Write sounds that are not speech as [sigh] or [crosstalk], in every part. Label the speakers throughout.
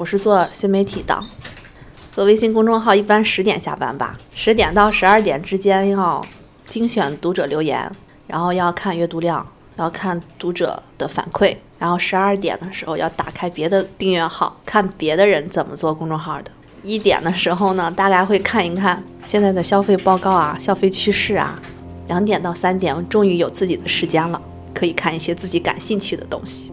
Speaker 1: 我是做新媒体的，做微信公众号一般十点下班吧，十点到十二点之间要精选读者留言，然后要看阅读量，要看读者的反馈，然后十二点的时候要打开别的订阅号，看别的人怎么做公众号的。一点的时候呢，大概会看一看现在的消费报告啊、消费趋势啊。两点到三点，我终于有自己的时间了，可以看一些自己感兴趣的东西。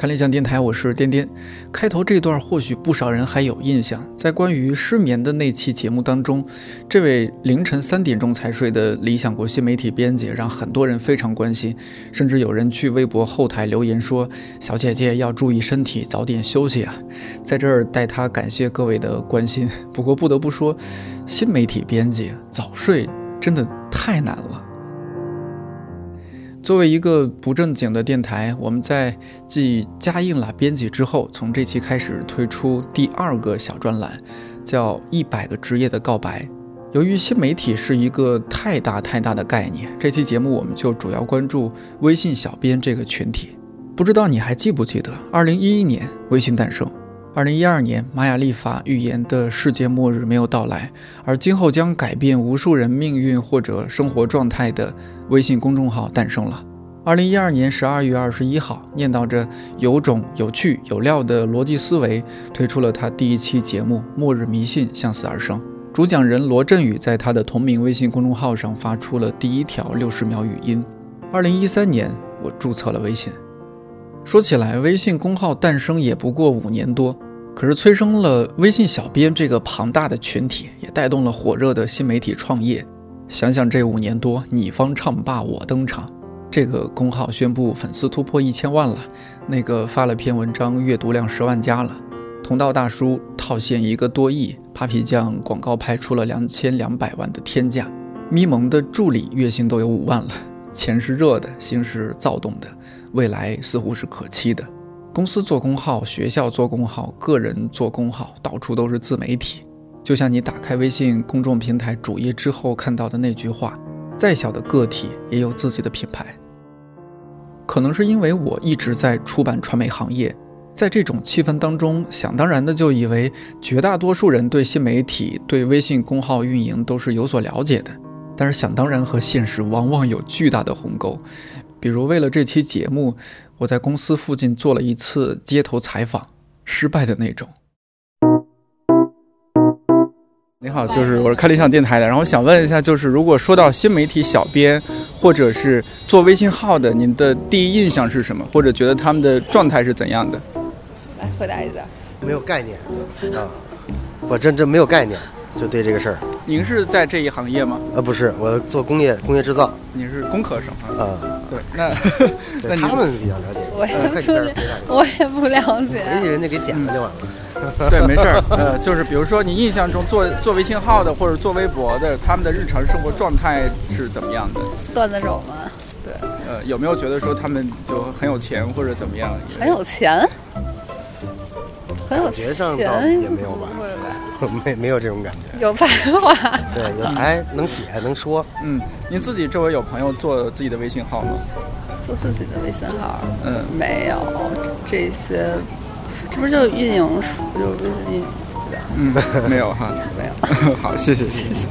Speaker 2: 看理想电台，我是颠颠。开头这段或许不少人还有印象，在关于失眠的那期节目当中，这位凌晨三点钟才睡的理想国新媒体编辑让很多人非常关心，甚至有人去微博后台留言说：“小姐姐要注意身体，早点休息啊！”在这儿代他感谢各位的关心。不过不得不说，新媒体编辑早睡真的太难了。作为一个不正经的电台，我们在继加印了编辑之后，从这期开始推出第二个小专栏，叫《一百个职业的告白》。由于新媒体是一个太大太大的概念，这期节目我们就主要关注微信小编这个群体。不知道你还记不记得，二零一一年微信诞生，二零一二年玛雅历法预言的世界末日没有到来，而今后将改变无数人命运或者生活状态的。微信公众号诞生了。二零一二年十二月二十一号，念叨着有种、有趣、有料的逻辑思维，推出了他第一期节目《末日迷信向死而生》。主讲人罗振宇在他的同名微信公众号上发出了第一条六十秒语音。二零一三年，我注册了微信。说起来，微信公号诞生也不过五年多，可是催生了微信小编这个庞大的群体，也带动了火热的新媒体创业。想想这五年多，你方唱罢我登场，这个公号宣布粉丝突破一千万了，那个发了篇文章阅读量十万加了，同道大叔套现一个多亿，Papi 酱广告拍出了两千两百万的天价，咪蒙的助理月薪都有五万了，钱是热的，心是躁动的，未来似乎是可期的。公司做公号，学校做公号，个人做公号，到处都是自媒体。就像你打开微信公众平台主页之后看到的那句话：“再小的个体也有自己的品牌。”可能是因为我一直在出版传媒行业，在这种气氛当中，想当然的就以为绝大多数人对新媒体、对微信公号运营都是有所了解的。但是想当然和现实往往有巨大的鸿沟。比如为了这期节目，我在公司附近做了一次街头采访，失败的那种。你好，就是我是看理想电台的，然后想问一下，就是如果说到新媒体小编，或者是做微信号的，您的第一印象是什么？或者觉得他们的状态是怎样的？
Speaker 3: 来回答一下。
Speaker 4: 没有概念啊，我真真没有概念，就对这个事儿。
Speaker 2: 您是在这一行业吗？
Speaker 4: 呃，不是，我做工业工业制造。
Speaker 2: 你是工科生
Speaker 4: 啊？
Speaker 2: 对，那 [laughs]
Speaker 4: 那他们比较了解。
Speaker 3: 我也不了，我也不了解。
Speaker 4: 人家给剪了就完了。
Speaker 2: 对，没事儿。呃，就是比如说，你印象中做做微信号的或者做微博的，他们的日常生活状态是怎么样的？
Speaker 3: 段子手吗？对。
Speaker 2: 呃，有没有觉得说他们就很有钱或者怎么样？
Speaker 3: 很有钱？很有
Speaker 4: 钱上倒也没有吧？没没有这种感觉。
Speaker 3: 有才华。
Speaker 4: 对，有才能写能说。
Speaker 2: 嗯，您自己周围有朋友做自己的微信号吗？
Speaker 3: 做自己的微信号？嗯，没有这些。这不就运营是就微信运营
Speaker 2: 嗯，没有哈，[laughs]
Speaker 3: 没有。[laughs]
Speaker 2: 好，谢谢，谢谢，谢谢。[laughs]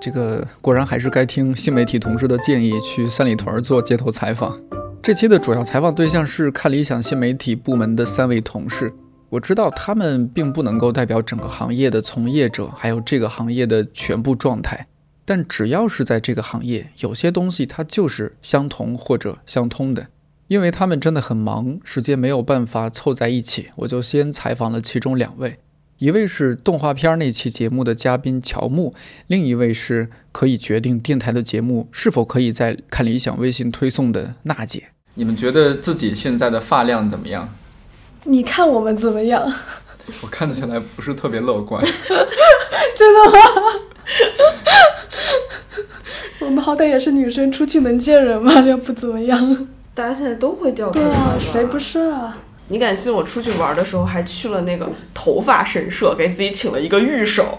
Speaker 2: 这个果然还是该听新媒体同事的建议，去三里屯做街头采访。这期的主要采访对象是看理想新媒体部门的三位同事。我知道他们并不能够代表整个行业的从业者，还有这个行业的全部状态。但只要是在这个行业，有些东西它就是相同或者相通的，因为他们真的很忙，时间没有办法凑在一起，我就先采访了其中两位，一位是动画片那期节目的嘉宾乔木，另一位是可以决定电台的节目是否可以在看理想微信推送的娜姐。你们觉得自己现在的发量怎么样？
Speaker 5: 你看我们怎么样？[laughs]
Speaker 2: 我看起来不是特别乐观。[laughs]
Speaker 5: 真的吗？[laughs] 我们好歹也是女生，出去能见人吗？要不怎么样。
Speaker 6: 大家现在都会掉头
Speaker 5: 发。对啊，谁不是啊？
Speaker 6: 你敢信我出去玩的时候还去了那个头发神社，给自己请了一个御守，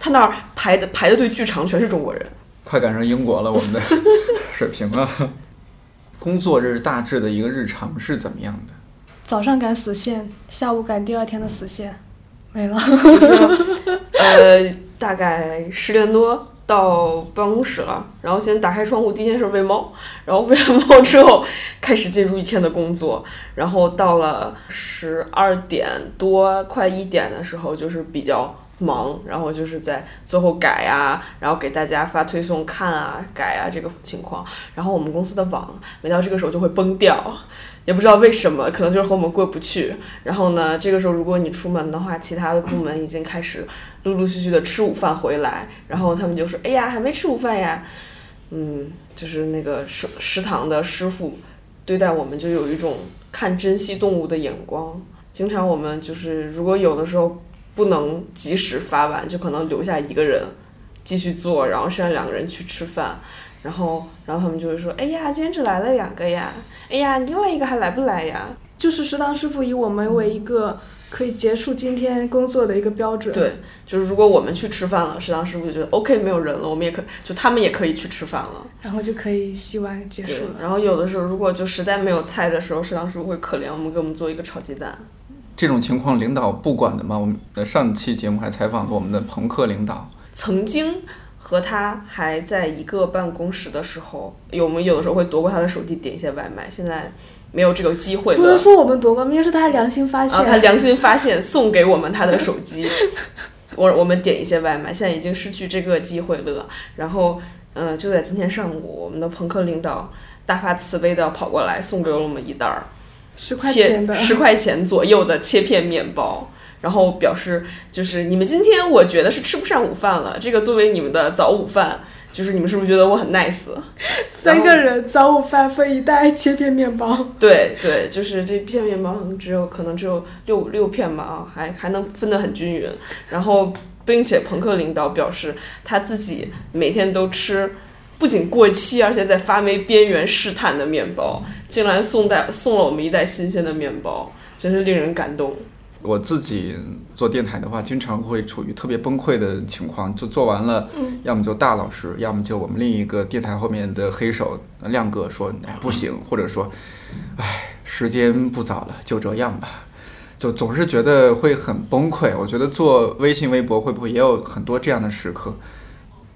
Speaker 6: 他那儿排的排的队巨长，全是中国人。
Speaker 2: 快赶上英国了，我们的 [laughs] 水平了。工作日大致的一个日常是怎么样的？
Speaker 5: 早上赶死线，下午赶第二天的死线，没了。
Speaker 6: 呃，大概十点多到办公室了，然后先打开窗户，第一件事喂猫，然后喂完猫之后开始进入一天的工作，然后到了十二点多快一点的时候，就是比较。忙，然后就是在最后改啊，然后给大家发推送看啊、改啊这个情况。然后我们公司的网每到这个时候就会崩掉，也不知道为什么，可能就是和我们过不去。然后呢，这个时候如果你出门的话，其他的部门已经开始陆陆续续的吃午饭回来，然后他们就说：“哎呀，还没吃午饭呀。”嗯，就是那个食食堂的师傅对待我们就有一种看珍稀动物的眼光。经常我们就是如果有的时候。不能及时发完，就可能留下一个人继续做，然后剩下两个人去吃饭，然后，然后他们就会说：“哎呀，今天只来了两个呀，哎呀，另外一个还来不来呀？”
Speaker 5: 就是食堂师傅以我们为一个可以结束今天工作的一个标准。
Speaker 6: 对，就是如果我们去吃饭了，食堂师傅就觉得 OK 没有人了，我们也可就他们也可以去吃饭了，
Speaker 5: 然后就可以洗碗结束了。
Speaker 6: 然后有的时候如果就实在没有菜的时候，食堂师傅会可怜我们，给我们做一个炒鸡蛋。
Speaker 2: 这种情况领导不管的吗？我们的上期节目还采访了我们的朋克领导，
Speaker 6: 曾经和他还在一个办公室的时候，有我们有的时候会夺过他的手机点一些外卖。现在没有这个机会。
Speaker 5: 不能说我们夺过，应该是他良心发现。
Speaker 6: 啊他良心发现送给我们他的手机，我我们点一些外卖。现在已经失去这个机会了。然后，嗯，就在今天上午，我们的朋克领导大发慈悲的跑过来送给了我们一袋儿。
Speaker 5: 十块钱的
Speaker 6: 十块钱左右的切片面包，然后表示就是你们今天我觉得是吃不上午饭了，这个作为你们的早午饭，就是你们是不是觉得我很 nice？
Speaker 5: 三个人早午饭分一袋切片面包。
Speaker 6: 对对，就是这片面包只有可能只有六六片吧啊，还还能分得很均匀。然后，并且朋克领导表示他自己每天都吃。不仅过期，而且在发霉边缘试探的面包，竟然送带送了我们一袋新鲜的面包，真是令人感动。
Speaker 2: 我自己做电台的话，经常会处于特别崩溃的情况，就做完了，要么就大老师，要么就我们另一个电台后面的黑手亮哥说，哎不行，或者说，哎时间不早了，就这样吧，就总是觉得会很崩溃。我觉得做微信、微博会不会也有很多这样的时刻？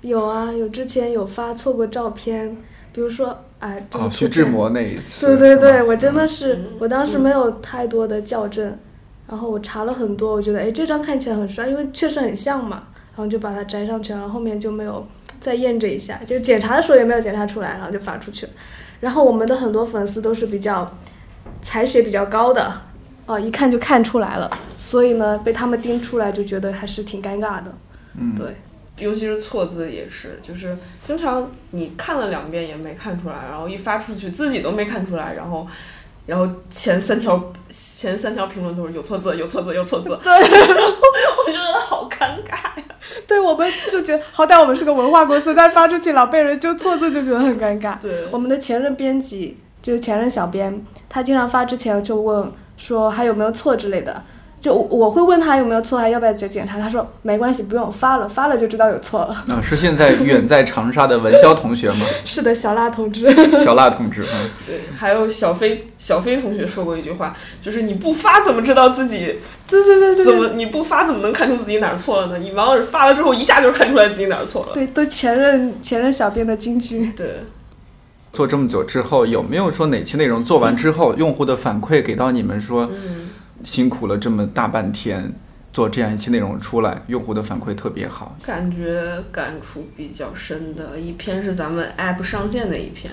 Speaker 5: 有啊，有之前有发错过照片，比如说，哎，
Speaker 2: 哦，徐志摩那一次，
Speaker 5: 对对对，我真的是，我当时没有太多的校正，然后我查了很多，我觉得，哎，这张看起来很帅，因为确实很像嘛，然后就把它摘上去，然后后面就没有再验证一下，就检查的时候也没有检查出来，然后就发出去了。然后我们的很多粉丝都是比较才学比较高的，哦，一看就看出来了，所以呢，被他们盯出来就觉得还是挺尴尬的，
Speaker 2: 嗯，
Speaker 5: 对。
Speaker 6: 尤其是错字也是，就是经常你看了两遍也没看出来，然后一发出去自己都没看出来，然后，然后前三条 [laughs] 前三条评论都是有错字，有错字，有错字。
Speaker 5: 对，
Speaker 6: 然 [laughs] 后我觉得好尴尬呀。
Speaker 5: 对，我们就觉得好歹我们是个文化公司，但发出去老被人纠错字，就觉得很尴尬。
Speaker 6: 对，
Speaker 5: 我们的前任编辑就是前任小编，他经常发之前就问说还有没有错之类的。就我会问他有没有错，还要不要检检查？他说没关系，不用发了，发了就知道有错了。
Speaker 2: 啊，是现在远在长沙的文潇同学吗？[laughs]
Speaker 5: 是的，小辣同志。[laughs]
Speaker 2: 小辣同志，嗯，
Speaker 6: 对，还有小飞，小飞同学说过一句话，就是你不发怎么知道自己？
Speaker 5: 对对对对。
Speaker 6: 怎么你不发怎么能看出自己哪儿错了呢？你往往是发了之后一下就看出来自己哪儿错了。
Speaker 5: 对，都前任前任小编的金句。
Speaker 6: 对。
Speaker 2: 做这么久之后，有没有说哪期内容做完之后，用户的反馈给到你们说？
Speaker 6: 嗯。
Speaker 2: 辛苦了这么大半天，做这样一期内容出来，用户的反馈特别好。
Speaker 6: 感觉感触比较深的一篇是咱们 app 上线的一篇。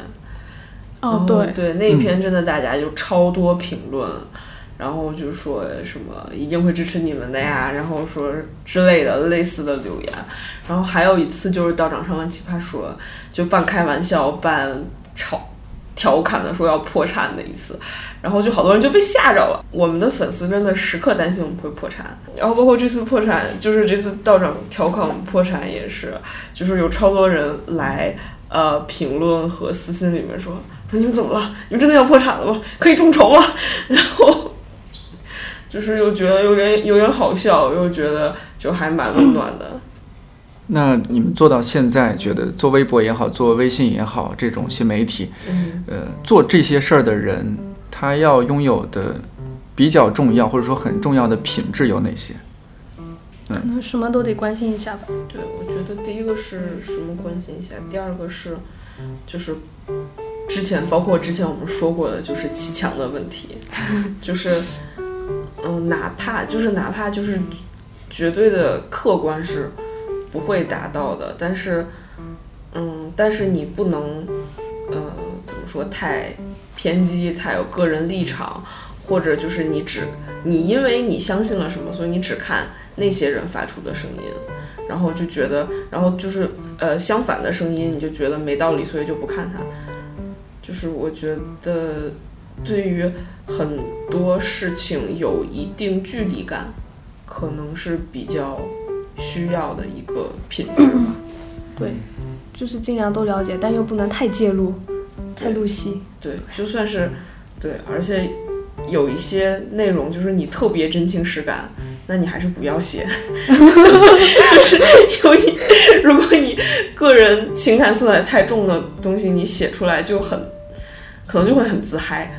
Speaker 5: 哦，对
Speaker 6: 对，那一篇真的大家就超多评论，然后就说什么一定会支持你们的呀，然后说之类的类似的留言。然后还有一次就是道长上完奇葩说，就半开玩笑半吵。调侃的说要破产的一次，然后就好多人就被吓着了。我们的粉丝真的时刻担心我们会破产，然后包括这次破产，就是这次道长调侃我们破产也是，就是有超多人来呃评论和私信里面说说你们怎么了？你们真的要破产了吗？可以众筹吗？[laughs] 然后就是又觉得有点有点好笑，又觉得就还蛮温暖的。
Speaker 2: 那你们做到现在，觉得做微博也好，做微信也好，这种新媒体，呃，做这些事儿的人，他要拥有的比较重要或者说很重要的品质有哪些？
Speaker 5: 可能什么都得关心一下吧。
Speaker 6: 对，我觉得第一个是什么关心一下，第二个是就是之前包括之前我们说过的，就是砌墙的问题，[laughs] 就是嗯，哪怕就是哪怕就是绝对的客观是。不会达到的，但是，嗯，但是你不能，呃，怎么说太偏激，太有个人立场，或者就是你只你因为你相信了什么，所以你只看那些人发出的声音，然后就觉得，然后就是呃相反的声音，你就觉得没道理，所以就不看它。就是我觉得对于很多事情有一定距离感，可能是比较。需要的一个品质吧，
Speaker 5: 对，就是尽量都了解，但又不能太介入，太入戏。
Speaker 6: 对，就算是对，而且有一些内容就是你特别真情实感，那你还是不要写。[laughs] 就是有一，如果你个人情感色彩太重的东西，你写出来就很，可能就会很自嗨。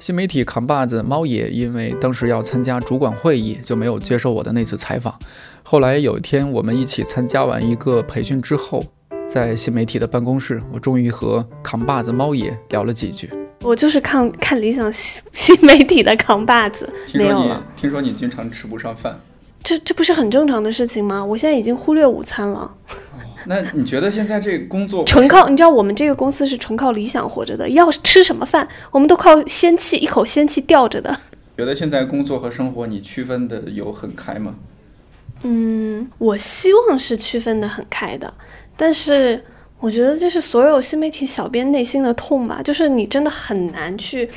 Speaker 2: 新媒体扛把子猫爷，因为当时要参加主管会议，就没有接受我的那次采访。后来有一天，我们一起参加完一个培训之后，在新媒体的办公室，我终于和扛把子猫爷聊了几句。
Speaker 7: 我就是看看理想新新媒体的扛把子，没有了。
Speaker 2: 听说你经常吃不上饭，
Speaker 7: 这这不是很正常的事情吗？我现在已经忽略午餐了。[laughs]
Speaker 2: 那你觉得现在这工作
Speaker 7: 纯靠？你知道我们这个公司是纯靠理想活着的，要吃什么饭，我们都靠仙气，一口仙气吊着的。[laughs]
Speaker 2: 觉得现在工作和生活你区分的有很开吗？
Speaker 7: 嗯，我希望是区分的很开的，但是我觉得这是所有新媒体小编内心的痛吧，就是你真的很难去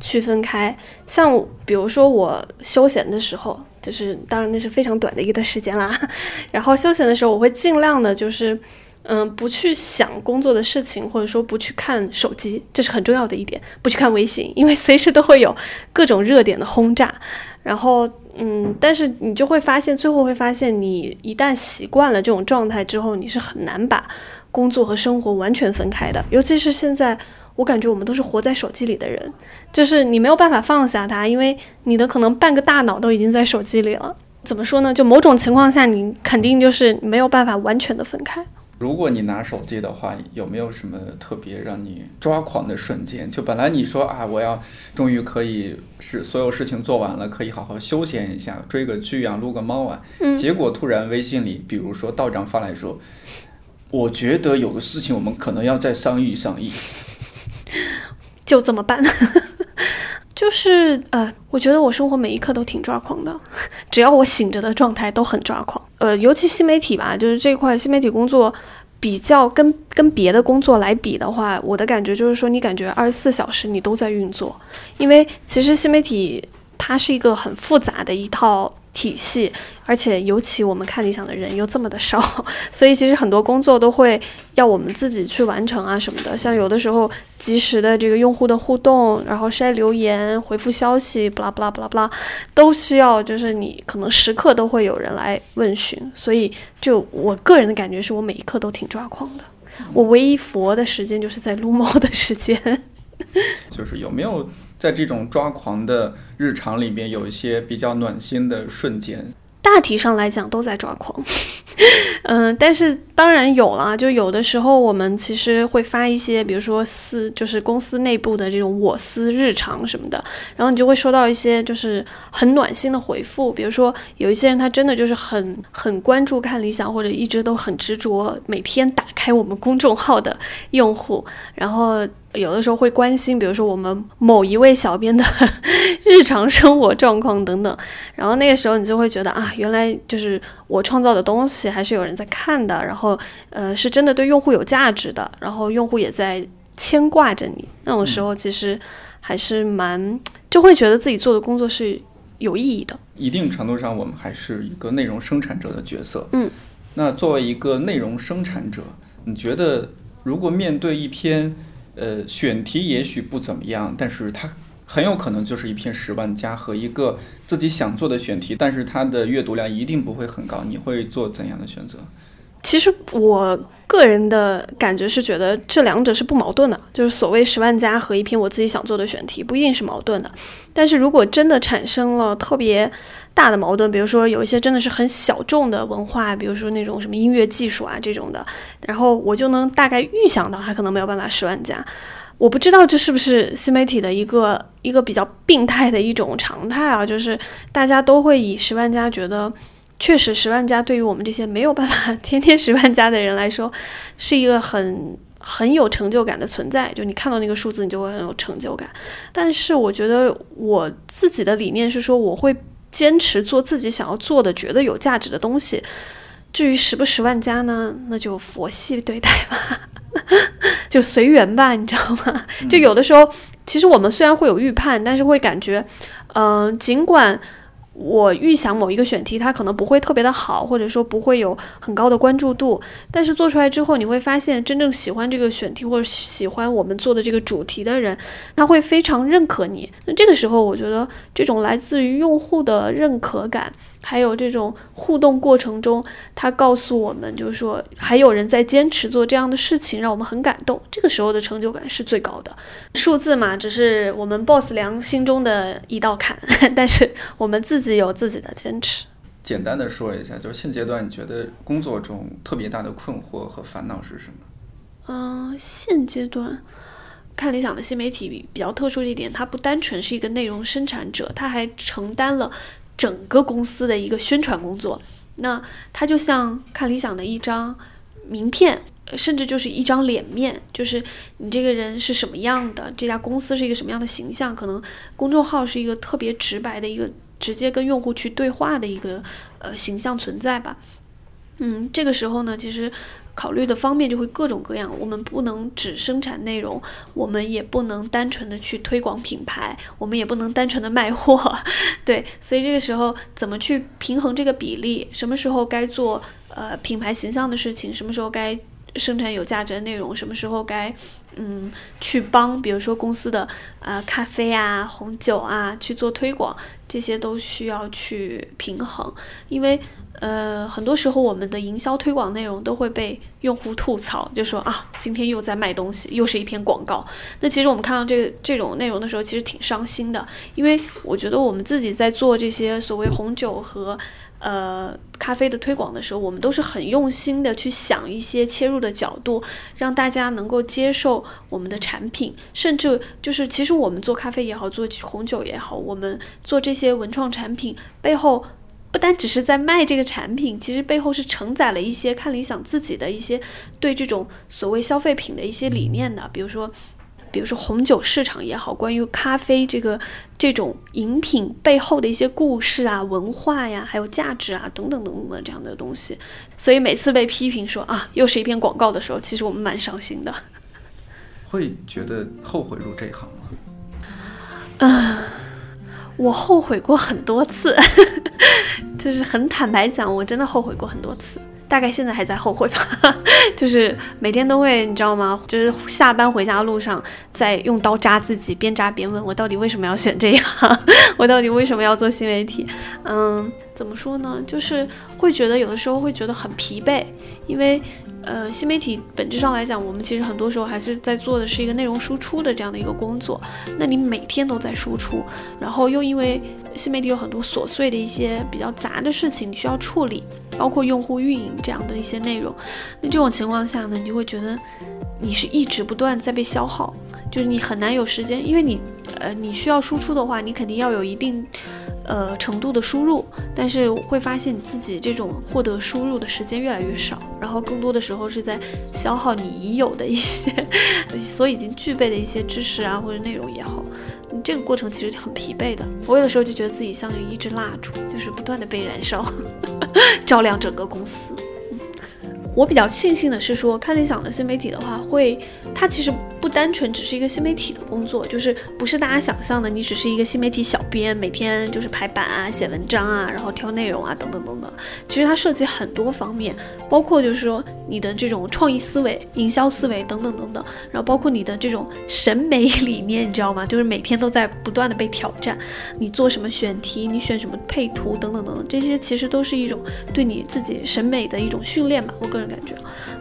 Speaker 7: 区分开。像比如说我休闲的时候。就是，当然那是非常短的一段时间啦。[laughs] 然后休闲的时候，我会尽量的，就是，嗯，不去想工作的事情，或者说不去看手机，这是很重要的一点。不去看微信，因为随时都会有各种热点的轰炸。然后，嗯，但是你就会发现，最后会发现，你一旦习惯了这种状态之后，你是很难把工作和生活完全分开的。尤其是现在。我感觉我们都是活在手机里的人，就是你没有办法放下它，因为你的可能半个大脑都已经在手机里了。怎么说呢？就某种情况下，你肯定就是没有办法完全的分开。
Speaker 2: 如果你拿手机的话，有没有什么特别让你抓狂的瞬间？就本来你说啊，我要终于可以是所有事情做完了，可以好好休闲一下，追个剧啊，撸个猫啊，结果突然微信里，比如说道长发来说，我觉得有个事情我们可能要再商议商议。[laughs]
Speaker 7: 就这么办，就是呃，我觉得我生活每一刻都挺抓狂的，只要我醒着的状态都很抓狂。呃，尤其新媒体吧，就是这块新媒体工作，比较跟跟别的工作来比的话，我的感觉就是说，你感觉二十四小时你都在运作，因为其实新媒体它是一个很复杂的一套。体系，而且尤其我们看理想的人又这么的少，[laughs] 所以其实很多工作都会要我们自己去完成啊什么的。像有的时候及时的这个用户的互动，然后筛留言、回复消息，不啦不啦不啦不啦，都需要就是你可能时刻都会有人来问询。所以就我个人的感觉是我每一刻都挺抓狂的。我唯一佛的时间就是在撸猫的时间。[laughs]
Speaker 2: 就是有没有？在这种抓狂的日常里面，有一些比较暖心的瞬间。
Speaker 7: 大体上来讲都在抓狂，[laughs] 嗯，但是当然有了，就有的时候我们其实会发一些，比如说私，就是公司内部的这种我司日常什么的，然后你就会收到一些就是很暖心的回复，比如说有一些人他真的就是很很关注看理想，或者一直都很执着每天打开我们公众号的用户，然后。有的时候会关心，比如说我们某一位小编的 [laughs] 日常生活状况等等，然后那个时候你就会觉得啊，原来就是我创造的东西还是有人在看的，然后呃是真的对用户有价值的，然后用户也在牵挂着你。那种时候其实还是蛮就会觉得自己做的工作是有意义的。
Speaker 2: 一定程度上，我们还是一个内容生产者的角色。
Speaker 7: 嗯，
Speaker 2: 那作为一个内容生产者，你觉得如果面对一篇。呃，选题也许不怎么样，但是它很有可能就是一篇十万加和一个自己想做的选题，但是它的阅读量一定不会很高。你会做怎样的选择？
Speaker 7: 其实我个人的感觉是觉得这两者是不矛盾的，就是所谓十万加和一篇我自己想做的选题不一定是矛盾的。但是如果真的产生了特别大的矛盾，比如说有一些真的是很小众的文化，比如说那种什么音乐技术啊这种的，然后我就能大概预想到它可能没有办法十万加。我不知道这是不是新媒体的一个一个比较病态的一种常态啊，就是大家都会以十万加觉得，确实十万加对于我们这些没有办法 [laughs] 天天十万加的人来说，是一个很很有成就感的存在。就你看到那个数字，你就会很有成就感。但是我觉得我自己的理念是说，我会坚持做自己想要做的、觉得有价值的东西。至于十不十万加呢，那就佛系对待吧。[laughs] 就随缘吧，你知道吗？就有的时候，其实我们虽然会有预判，但是会感觉，嗯，尽管。我预想某一个选题，它可能不会特别的好，或者说不会有很高的关注度。但是做出来之后，你会发现真正喜欢这个选题或者喜欢我们做的这个主题的人，他会非常认可你。那这个时候，我觉得这种来自于用户的认可感，还有这种互动过程中，他告诉我们，就是说还有人在坚持做这样的事情，让我们很感动。这个时候的成就感是最高的。数字嘛，只是我们 boss 良心中的一道坎，[laughs] 但是我们自己。有自己的坚持。
Speaker 2: 简单的说一下，就是现阶段你觉得工作中特别大的困惑和烦恼是什么？
Speaker 7: 嗯，现阶段看理想的新媒体比较特殊的一点，它不单纯是一个内容生产者，它还承担了整个公司的一个宣传工作。那它就像看理想的一张名片，甚至就是一张脸面，就是你这个人是什么样的，这家公司是一个什么样的形象。可能公众号是一个特别直白的一个。直接跟用户去对话的一个呃形象存在吧，嗯，这个时候呢，其实考虑的方面就会各种各样。我们不能只生产内容，我们也不能单纯的去推广品牌，我们也不能单纯的卖货，[laughs] 对。所以这个时候怎么去平衡这个比例？什么时候该做呃品牌形象的事情？什么时候该生产有价值的内容？什么时候该？嗯，去帮比如说公司的啊咖啡啊红酒啊去做推广，这些都需要去平衡，因为呃很多时候我们的营销推广内容都会被用户吐槽，就说啊今天又在卖东西，又是一篇广告。那其实我们看到这这种内容的时候，其实挺伤心的，因为我觉得我们自己在做这些所谓红酒和。呃，咖啡的推广的时候，我们都是很用心的去想一些切入的角度，让大家能够接受我们的产品，甚至就是其实我们做咖啡也好，做红酒也好，我们做这些文创产品背后，不单只是在卖这个产品，其实背后是承载了一些看理想自己的一些对这种所谓消费品的一些理念的，比如说。比如说红酒市场也好，关于咖啡这个这种饮品背后的一些故事啊、文化呀，还有价值啊等等等等的这样的东西，所以每次被批评说啊又是一篇广告的时候，其实我们蛮伤心的。
Speaker 2: 会觉得后悔入这一行吗？
Speaker 7: 嗯，我后悔过很多次，[laughs] 就是很坦白讲，我真的后悔过很多次。大概现在还在后悔吧，[laughs] 就是每天都会，你知道吗？就是下班回家路上，在用刀扎自己，边扎边问我到底为什么要选这一行，[laughs] 我到底为什么要做新媒体？嗯，怎么说呢？就是会觉得有的时候会觉得很疲惫，因为。呃，新媒体本质上来讲，我们其实很多时候还是在做的是一个内容输出的这样的一个工作。那你每天都在输出，然后又因为新媒体有很多琐碎的一些比较杂的事情你需要处理，包括用户运营这样的一些内容。那这种情况下呢，你就会觉得你是一直不断在被消耗，就是你很难有时间，因为你呃你需要输出的话，你肯定要有一定。呃，程度的输入，但是会发现你自己这种获得输入的时间越来越少，然后更多的时候是在消耗你已有的一些 [laughs] 所已经具备的一些知识啊，或者内容也好，你这个过程其实很疲惫的。我有的时候就觉得自己像一支蜡烛，就是不断的被燃烧，[laughs] 照亮整个公司。我比较庆幸的是说，看理想的新媒体的话，会它其实不单纯只是一个新媒体的工作，就是不是大家想象的，你只是一个新媒体小编，每天就是排版啊、写文章啊，然后挑内容啊，等等等等。其实它涉及很多方面，包括就是说你的这种创意思维、营销思维等等等等，然后包括你的这种审美理念，你知道吗？就是每天都在不断的被挑战。你做什么选题，你选什么配图等等等等，这些其实都是一种对你自己审美的一种训练吧。我个人感觉，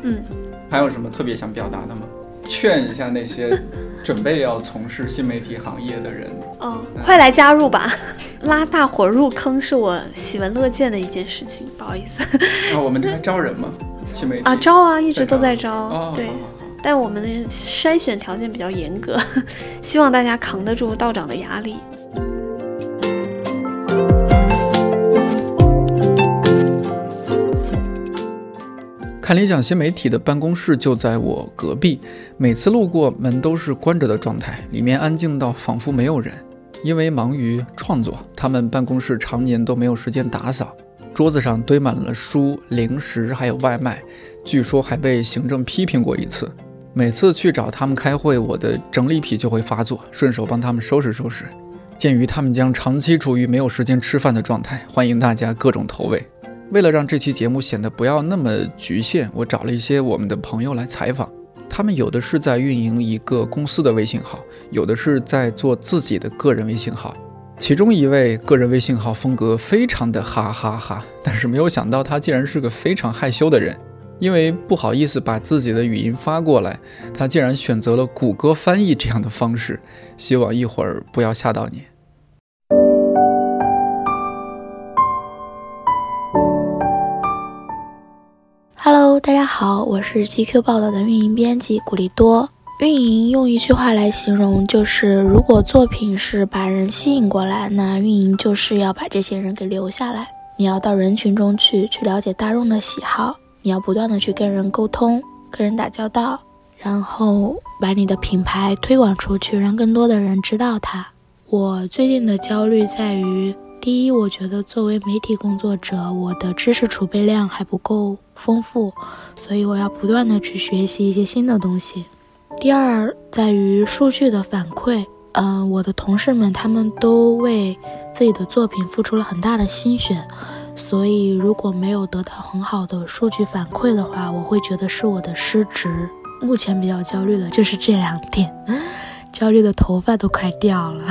Speaker 7: 嗯。
Speaker 2: 还有什么特别想表达的吗？劝一下那些 [laughs] 准备要从事新媒体行业的人，
Speaker 7: 哦，快来加入吧！[laughs] 拉大伙入坑是我喜闻乐见的一件事情。不好意思，
Speaker 2: 啊，我们这还招人吗？[laughs] 新媒体
Speaker 7: 啊，招啊，一直都在招。
Speaker 2: 哦，
Speaker 7: 对，但我们的筛选条件比较严格，希望大家扛得住道长的压力。
Speaker 2: 看理想新媒体的办公室就在我隔壁，每次路过门都是关着的状态，里面安静到仿佛没有人。因为忙于创作，他们办公室常年都没有时间打扫，桌子上堆满了书、零食，还有外卖。据说还被行政批评过一次。每次去找他们开会，我的整理癖就会发作，顺手帮他们收拾收拾。鉴于他们将长期处于没有时间吃饭的状态，欢迎大家各种投喂。为了让这期节目显得不要那么局限，我找了一些我们的朋友来采访。他们有的是在运营一个公司的微信号，有的是在做自己的个人微信号。其中一位个人微信号风格非常的哈哈哈，但是没有想到他竟然是个非常害羞的人，因为不好意思把自己的语音发过来，他竟然选择了谷歌翻译这样的方式。希望一会儿不要吓到你。
Speaker 8: 大家好，我是 GQ 报道的运营编辑古力多。运营用一句话来形容，就是如果作品是把人吸引过来，那运营就是要把这些人给留下来。你要到人群中去，去了解大众的喜好，你要不断的去跟人沟通，跟人打交道，然后把你的品牌推广出去，让更多的人知道它。我最近的焦虑在于。第一，我觉得作为媒体工作者，我的知识储备量还不够丰富，所以我要不断的去学习一些新的东西。第二，在于数据的反馈，嗯，我的同事们他们都为自己的作品付出了很大的心血，所以如果没有得到很好的数据反馈的话，我会觉得是我的失职。目前比较焦虑的就是这两点，焦虑的头发都快掉了。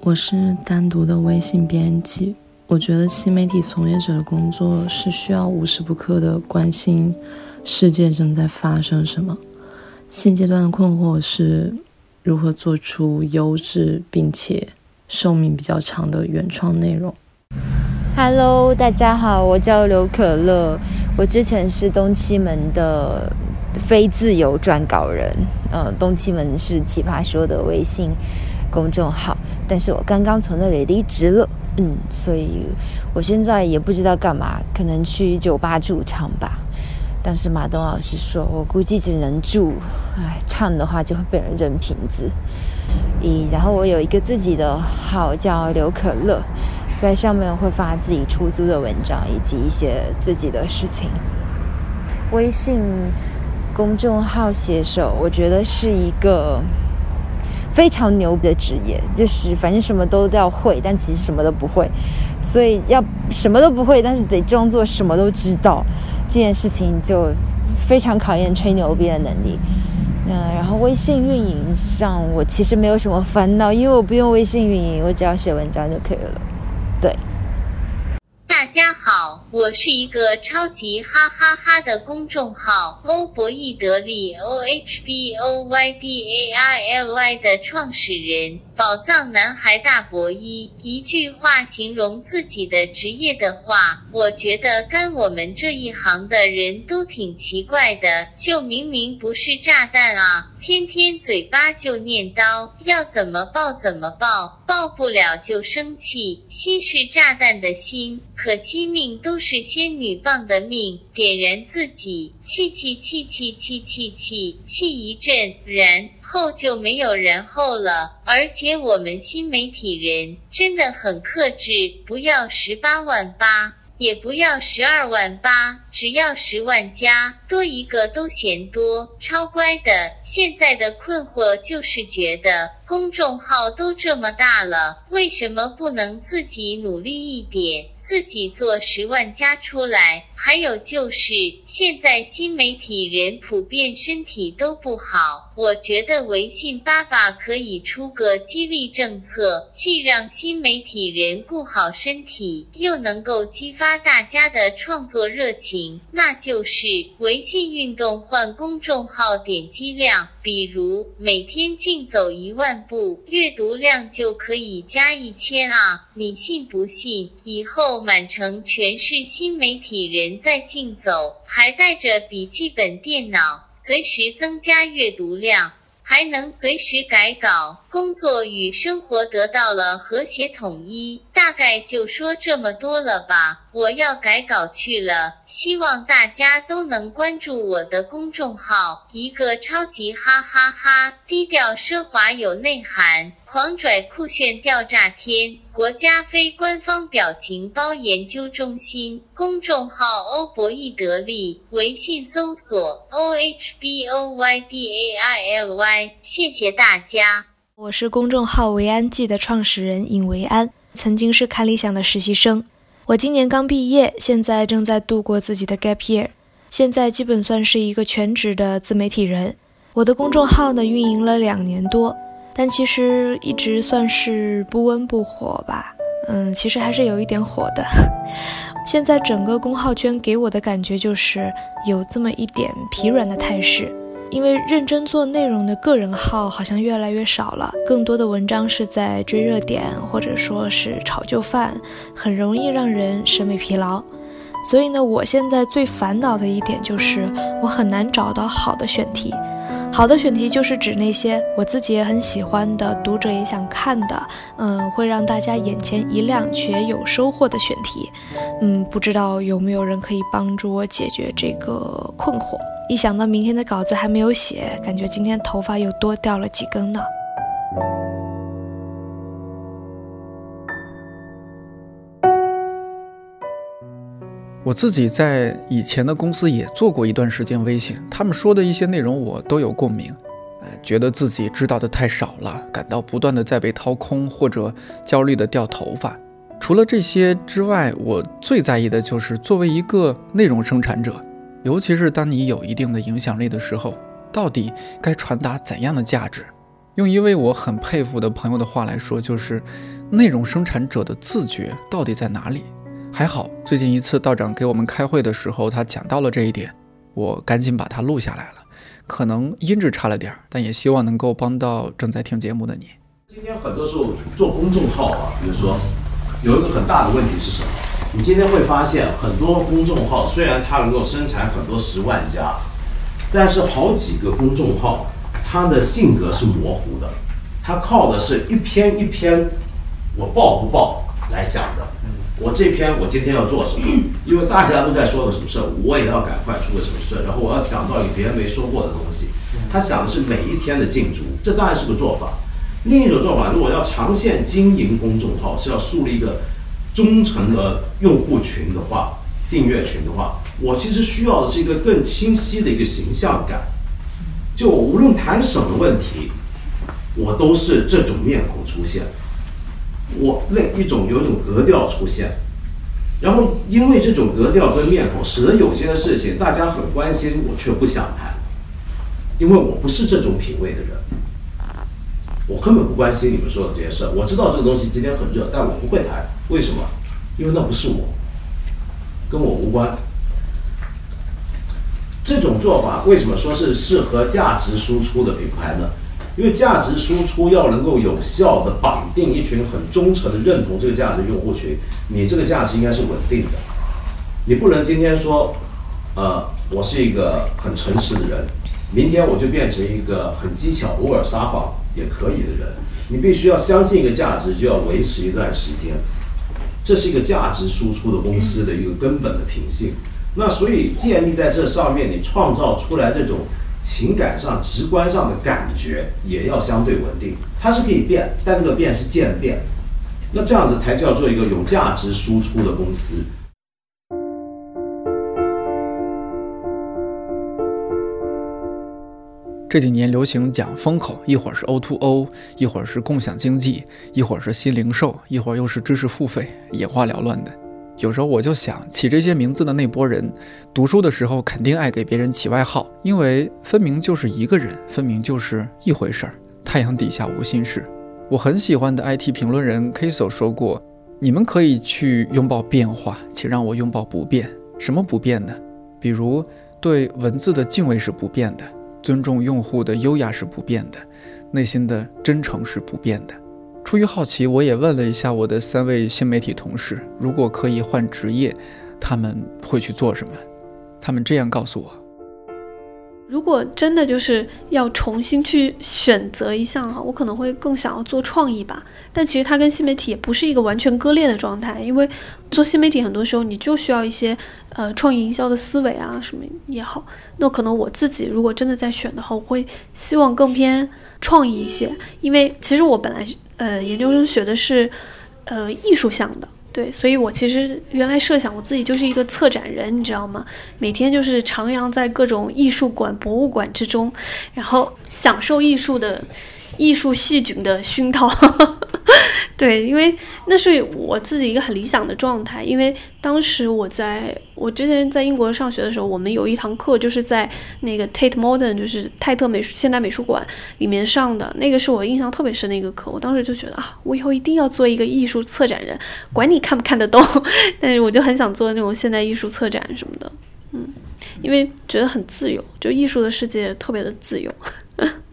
Speaker 9: 我是单独的微信编辑。我觉得新媒体从业者的工作是需要无时不刻的关心世界正在发生什么。现阶段的困惑是如何做出优质并且寿命比较长的原创内容。
Speaker 10: Hello，大家好，我叫刘可乐。我之前是东七门的非自由撰稿人。呃，东七门是奇葩说的微信。公众号，但是我刚刚从那里离职了，嗯，所以我现在也不知道干嘛，可能去酒吧驻唱吧。但是马东老师说，我估计只能住，哎，唱的话就会被人扔瓶子。咦，然后我有一个自己的号叫刘可乐，在上面会发自己出租的文章以及一些自己的事情。微信公众号写手，我觉得是一个。非常牛逼的职业，就是反正什么都要会，但其实什么都不会，所以要什么都不会，但是得装作什么都知道，这件事情就非常考验吹牛逼的能力。嗯，然后微信运营上，我其实没有什么烦恼，因为我不用微信运营，我只要写文章就可以了。
Speaker 11: 大家好，我是一个超级哈哈哈的公众号欧博易得利 O H B O Y D A I L Y 的创始人。宝藏男孩大博一，一句话形容自己的职业的话，我觉得干我们这一行的人都挺奇怪的。就明明不是炸弹啊，天天嘴巴就念叨，要怎么爆怎么爆，爆不了就生气。心是炸弹的心，可惜命都是仙女棒的命，点燃自己，气气气气气气气气一阵，燃。后就没有然后了，而且我们新媒体人真的很克制，不要十八万八。也不要十二万八，只要十万加，多一个都嫌多，超乖的。现在的困惑就是觉得。公众号都这么大了，为什么不能自己努力一点，自己做十万加出来？还有就是，现在新媒体人普遍身体都不好，我觉得微信爸爸可以出个激励政策，既让新媒体人顾好身体，又能够激发大家的创作热情，那就是微信运动换公众号点击量，比如每天竞走一万。步，阅读量就可以加一千啊！你信不信？以后满城全是新媒体人在竞走，还带着笔记本电脑，随时增加阅读量。还能随时改稿，工作与生活得到了和谐统一。大概就说这么多了吧，我要改稿去了。希望大家都能关注我的公众号，一个超级哈哈哈，低调奢华有内涵。狂拽酷炫吊炸天！国家非官方表情包研究中心公众号欧博易得利，微信搜索 O H B O Y D A I L Y。谢谢大家。
Speaker 12: 我是公众号维安记的创始人尹维安，曾经是看理想的实习生。我今年刚毕业，现在正在度过自己的 gap year，现在基本算是一个全职的自媒体人。我的公众号呢，运营了两年多。但其实一直算是不温不火吧，嗯，其实还是有一点火的。[laughs] 现在整个公号圈给我的感觉就是有这么一点疲软的态势，因为认真做内容的个人号好像越来越少了，更多的文章是在追热点或者说是炒旧饭，很容易让人审美疲劳。所以呢，我现在最烦恼的一点就是我很难找到好的选题。好的选题就是指那些我自己也很喜欢的，读者也想看的，嗯，会让大家眼前一亮且有收获的选题。嗯，不知道有没有人可以帮助我解决这个困惑？一想到明天的稿子还没有写，感觉今天头发又多掉了几根呢。
Speaker 2: 我自己在以前的公司也做过一段时间微信，他们说的一些内容我都有共鸣，呃，觉得自己知道的太少了，感到不断的在被掏空，或者焦虑的掉头发。除了这些之外，我最在意的就是作为一个内容生产者，尤其是当你有一定的影响力的时候，到底该传达怎样的价值？用一位我很佩服的朋友的话来说，就是内容生产者的自觉到底在哪里？还好，最近一次道长给我们开会的时候，他讲到了这一点，我赶紧把它录下来了。可能音质差了点儿，但也希望能够帮到正在听节目的你。
Speaker 13: 今天很多时候做公众号啊，比如说有一个很大的问题是什么？你今天会发现很多公众号虽然它能够生产很多十万加，但是好几个公众号它的性格是模糊的，它靠的是一篇一篇我报不报来想的。我这篇我今天要做什么？[clears throat] 因为大家都在说个什么事儿，我也要赶快出个什么事儿，然后我要想到有别人没说过的东西。他想的是每一天的进驻，这当然是个做法。另一种做法，如果要长线经营公众号，是要树立一个忠诚的用户群的话，订阅群的话，我其实需要的是一个更清晰的一个形象感。就我无论谈什么问题，我都是这种面孔出现。我那一种有一种格调出现，然后因为这种格调跟面孔，使得有些事情大家很关心，我却不想谈，因为我不是这种品味的人，我根本不关心你们说的这些事。我知道这个东西今天很热，但我不会谈，为什么？因为那不是我，跟我无关。这种做法为什么说是适合价值输出的品牌呢？因为价值输出要能够有效的绑定一群很忠诚的认同这个价值用户群，你这个价值应该是稳定的。你不能今天说，呃，我是一个很诚实的人，明天我就变成一个很技巧、偶尔撒谎也可以的人。你必须要相信一个价值，就要维持一段时间，这是一个价值输出的公司的一个根本的品性。那所以建立在这上面，你创造出来这种。情感上、直观上的感觉也要相对稳定，它是可以变，但那个变是渐变，那这样子才叫做一个有价值输出的公司。
Speaker 2: 这几年流行讲风口，一会儿是 O to O，一会儿是共享经济，一会儿是新零售，一会儿又是知识付费，眼花缭乱的。有时候我就想起这些名字的那波人，读书的时候肯定爱给别人起外号，因为分明就是一个人，分明就是一回事儿。太阳底下无心事。我很喜欢的 IT 评论人 Kiso 说过：“你们可以去拥抱变化，请让我拥抱不变。什么不变呢？比如对文字的敬畏是不变的。”尊重用户的优雅是不变的，内心的真诚是不变的。出于好奇，我也问了一下我的三位新媒体同事，如果可以换职业，他们会去做什么？他们这样告诉我。
Speaker 7: 如果真的就是要重新去选择一项哈，我可能会更想要做创意吧。但其实它跟新媒体也不是一个完全割裂的状态，因为做新媒体很多时候你就需要一些呃创意营销的思维啊什么也好。那可能我自己如果真的在选的话，我会希望更偏创意一些，因为其实我本来呃研究生学的是呃艺术项的。对，所以我其实原来设想我自己就是一个策展人，你知道吗？每天就是徜徉在各种艺术馆、博物馆之中，然后享受艺术的。艺术细菌的熏陶，对，因为那是我自己一个很理想的状态。因为当时我在我之前在英国上学的时候，我们有一堂课就是在那个 Tate Modern，就是泰特美术现代美术馆里面上的，那个是我印象特别深的一个课。我当时就觉得啊，我以后一定要做一个艺术策展人，管你看不看得懂，[laughs] 但是我就很想做那种现代艺术策展什么的，嗯，因为觉得很自由，就艺术的世界特别的自由。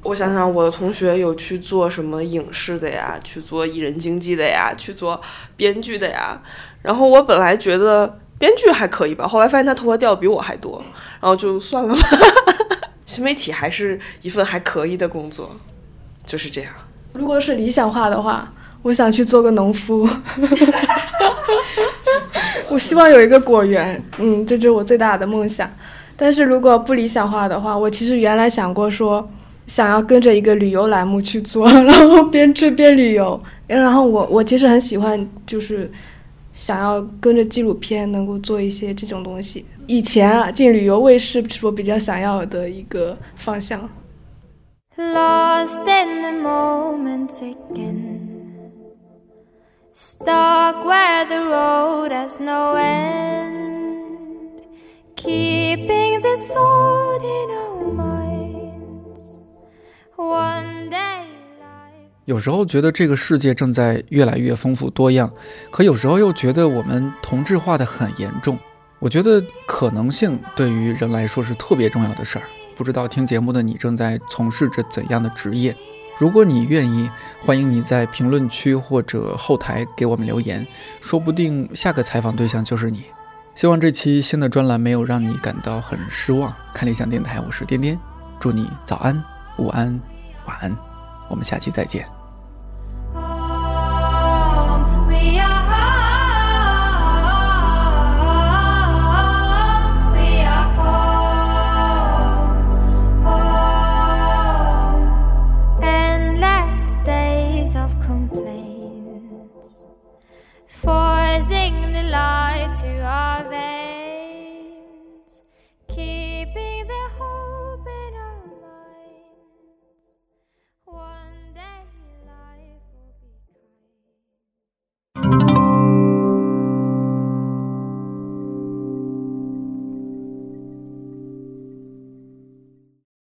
Speaker 6: 我想想，我的同学有去做什么影视的呀，去做艺人经纪的呀，去做编剧的呀。然后我本来觉得编剧还可以吧，后来发现他头发掉的比我还多，然后就算了吧。[laughs] 新媒体还是一份还可以的工作，就是这样。
Speaker 5: 如果是理想化的话，我想去做个农夫。[laughs] 我希望有一个果园，嗯，这就是我最大的梦想。但是如果不理想化的话，我其实原来想过说。想要跟着一个旅游栏目去做，[laughs] 然后边吃边旅游。然后我我其实很喜欢，就是想要跟着纪录片能够做一些这种东西。以前啊，进旅游卫视是我比较想要的一个方向。
Speaker 2: 有时候觉得这个世界正在越来越丰富多样，可有时候又觉得我们同质化的很严重。我觉得可能性对于人来说是特别重要的事儿。不知道听节目的你正在从事着怎样的职业？如果你愿意，欢迎你在评论区或者后台给我们留言，说不定下个采访对象就是你。希望这期新的专栏没有让你感到很失望。看理想电台，我是颠颠，祝你早安、午安、晚安，我们下期再见。